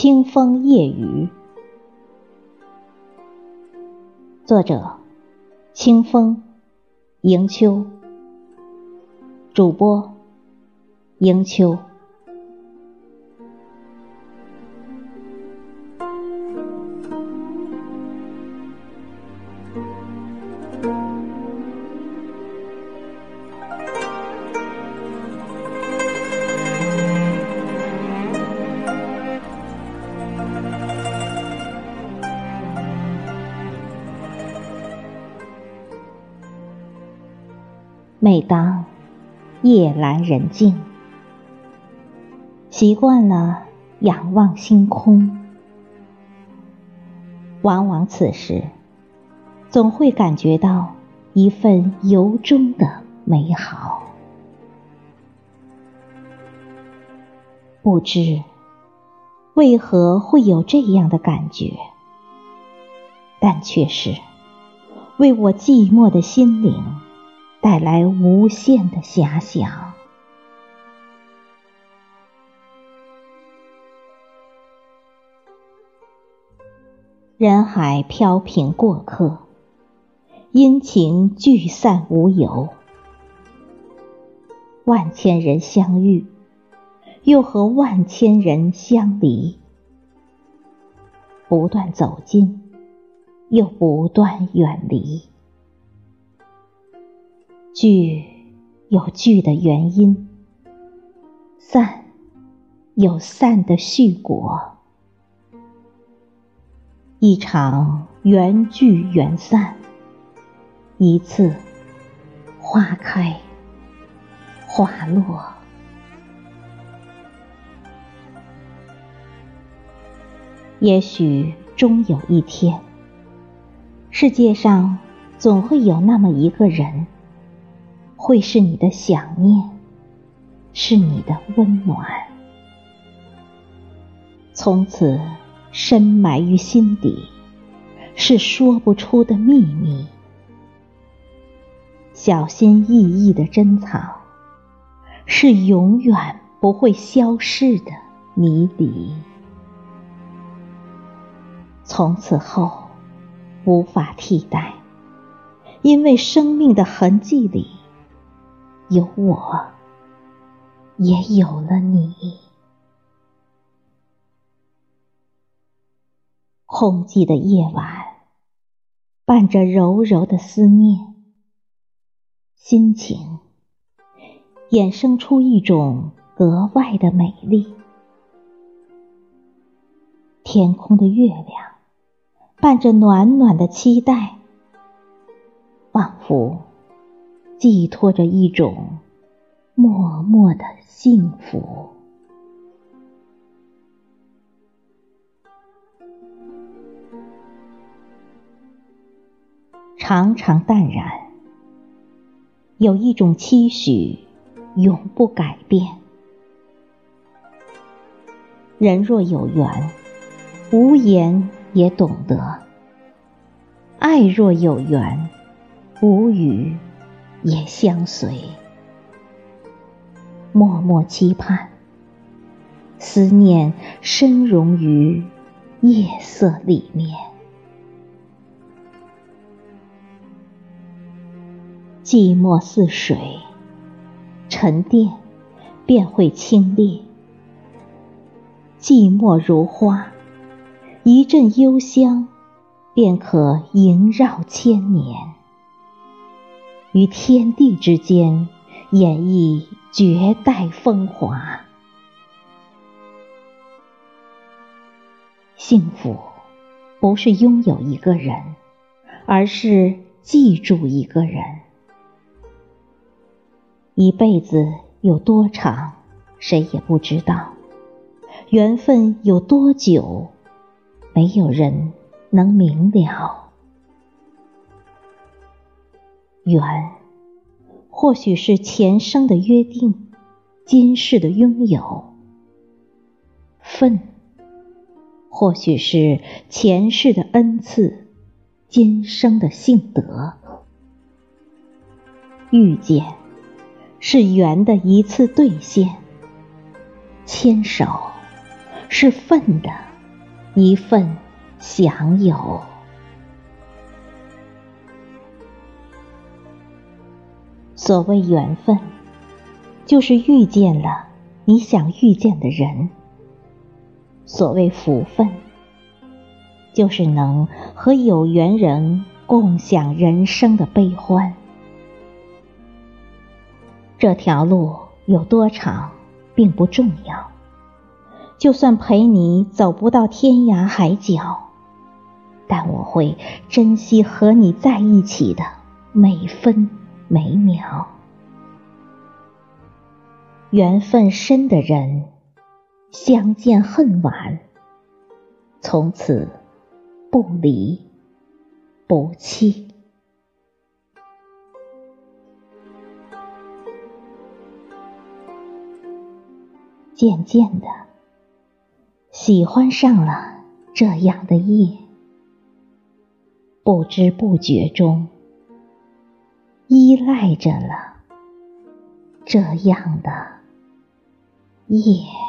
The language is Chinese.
清风夜雨，作者：清风迎秋，主播：迎秋。每当夜阑人静，习惯了仰望星空，往往此时总会感觉到一份由衷的美好。不知为何会有这样的感觉，但却是为我寂寞的心灵。带来无限的遐想。人海飘萍过客，阴晴聚散无由。万千人相遇，又和万千人相离。不断走近，又不断远离。聚有聚的原因，散有散的续果。一场缘聚缘散，一次花开花落。也许终有一天，世界上总会有那么一个人。会是你的想念，是你的温暖，从此深埋于心底，是说不出的秘密，小心翼翼的珍藏，是永远不会消逝的谜底。从此后无法替代，因为生命的痕迹里。有我，也有了你。空寂的夜晚，伴着柔柔的思念，心情衍生出一种格外的美丽。天空的月亮，伴着暖暖的期待，仿佛。寄托着一种默默的幸福，常常淡然，有一种期许永不改变。人若有缘，无言也懂得；爱若有缘，无语。也相随，默默期盼，思念深融于夜色里面。寂寞似水，沉淀便会清冽；寂寞如花，一阵幽香便可萦绕千年。于天地之间，演绎绝代风华。幸福不是拥有一个人，而是记住一个人。一辈子有多长，谁也不知道；缘分有多久，没有人能明了。缘，或许是前生的约定，今世的拥有；份，或许是前世的恩赐，今生的幸得。遇见，是缘的一次兑现；牵手，是份的一份享有。所谓缘分，就是遇见了你想遇见的人；所谓福分，就是能和有缘人共享人生的悲欢。这条路有多长，并不重要。就算陪你走不到天涯海角，但我会珍惜和你在一起的每分。每秒，缘分深的人相见恨晚，从此不离不弃。渐渐的，喜欢上了这样的夜，不知不觉中。依赖着了这样的夜。